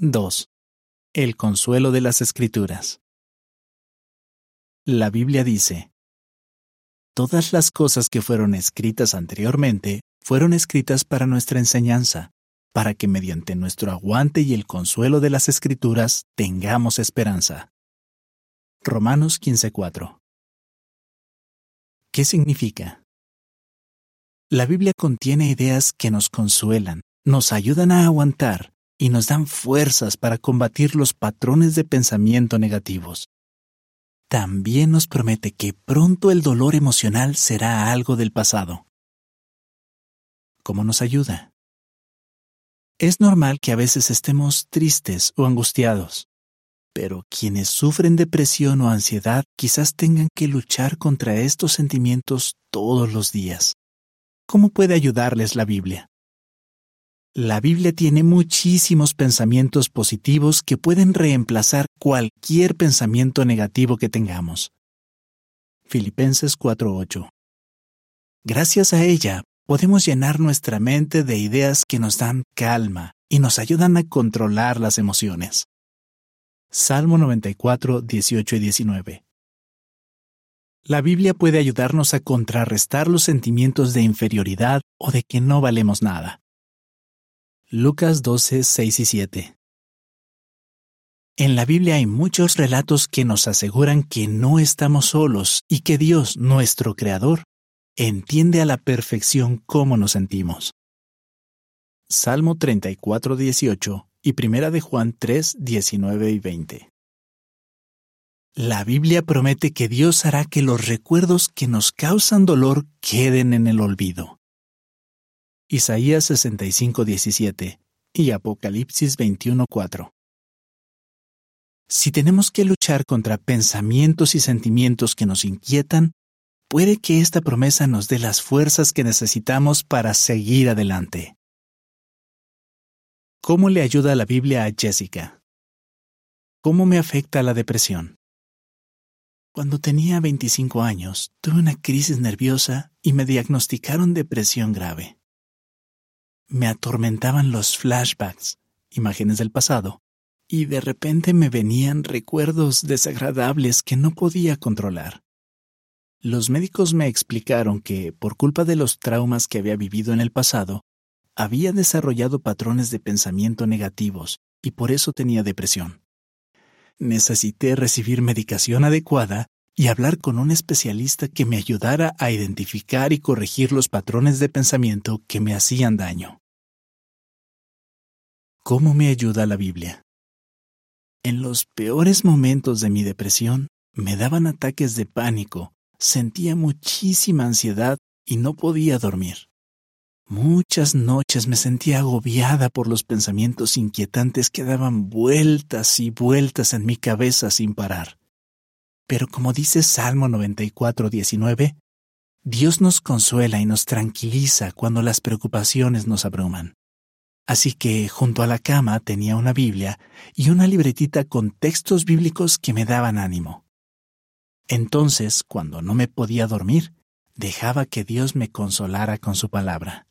2. El consuelo de las Escrituras. La Biblia dice, Todas las cosas que fueron escritas anteriormente fueron escritas para nuestra enseñanza, para que mediante nuestro aguante y el consuelo de las Escrituras tengamos esperanza. Romanos 15:4 ¿Qué significa? La Biblia contiene ideas que nos consuelan, nos ayudan a aguantar y nos dan fuerzas para combatir los patrones de pensamiento negativos. También nos promete que pronto el dolor emocional será algo del pasado. ¿Cómo nos ayuda? Es normal que a veces estemos tristes o angustiados, pero quienes sufren depresión o ansiedad quizás tengan que luchar contra estos sentimientos todos los días. ¿Cómo puede ayudarles la Biblia? La Biblia tiene muchísimos pensamientos positivos que pueden reemplazar cualquier pensamiento negativo que tengamos. Filipenses 4:8 Gracias a ella podemos llenar nuestra mente de ideas que nos dan calma y nos ayudan a controlar las emociones. Salmo 94, 18 y 19. La Biblia puede ayudarnos a contrarrestar los sentimientos de inferioridad o de que no valemos nada. Lucas 12, 6 y 7. En la Biblia hay muchos relatos que nos aseguran que no estamos solos y que Dios, nuestro Creador, entiende a la perfección cómo nos sentimos. Salmo 34, 18 y Primera de Juan 3, 19 y 20. La Biblia promete que Dios hará que los recuerdos que nos causan dolor queden en el olvido. Isaías 65:17 y Apocalipsis 21:4. Si tenemos que luchar contra pensamientos y sentimientos que nos inquietan, puede que esta promesa nos dé las fuerzas que necesitamos para seguir adelante. ¿Cómo le ayuda la Biblia a Jessica? ¿Cómo me afecta la depresión? Cuando tenía 25 años, tuve una crisis nerviosa y me diagnosticaron depresión grave me atormentaban los flashbacks, imágenes del pasado, y de repente me venían recuerdos desagradables que no podía controlar. Los médicos me explicaron que, por culpa de los traumas que había vivido en el pasado, había desarrollado patrones de pensamiento negativos y por eso tenía depresión. Necesité recibir medicación adecuada y hablar con un especialista que me ayudara a identificar y corregir los patrones de pensamiento que me hacían daño. ¿Cómo me ayuda la Biblia? En los peores momentos de mi depresión, me daban ataques de pánico, sentía muchísima ansiedad y no podía dormir. Muchas noches me sentía agobiada por los pensamientos inquietantes que daban vueltas y vueltas en mi cabeza sin parar. Pero como dice Salmo 94, 19, Dios nos consuela y nos tranquiliza cuando las preocupaciones nos abruman. Así que junto a la cama tenía una Biblia y una libretita con textos bíblicos que me daban ánimo. Entonces, cuando no me podía dormir, dejaba que Dios me consolara con su palabra.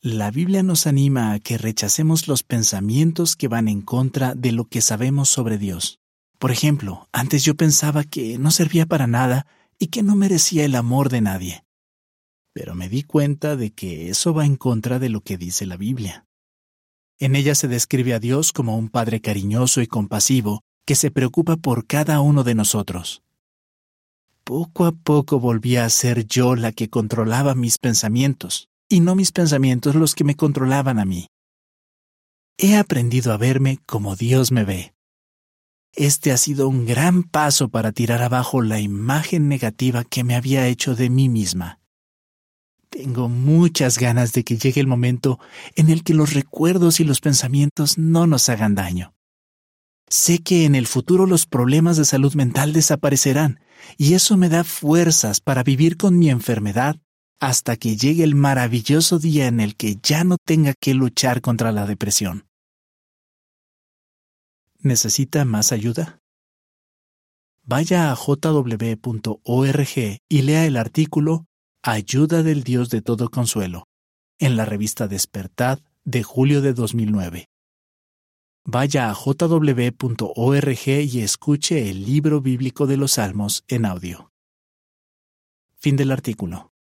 La Biblia nos anima a que rechacemos los pensamientos que van en contra de lo que sabemos sobre Dios. Por ejemplo, antes yo pensaba que no servía para nada y que no merecía el amor de nadie. Pero me di cuenta de que eso va en contra de lo que dice la Biblia. En ella se describe a Dios como un Padre cariñoso y compasivo que se preocupa por cada uno de nosotros. Poco a poco volví a ser yo la que controlaba mis pensamientos, y no mis pensamientos los que me controlaban a mí. He aprendido a verme como Dios me ve, este ha sido un gran paso para tirar abajo la imagen negativa que me había hecho de mí misma. Tengo muchas ganas de que llegue el momento en el que los recuerdos y los pensamientos no nos hagan daño. Sé que en el futuro los problemas de salud mental desaparecerán y eso me da fuerzas para vivir con mi enfermedad hasta que llegue el maravilloso día en el que ya no tenga que luchar contra la depresión. ¿Necesita más ayuda? Vaya a jw.org y lea el artículo Ayuda del Dios de todo consuelo en la revista Despertad de julio de 2009. vaya a jw.org y escuche el libro bíblico de los Salmos en audio. Fin del artículo.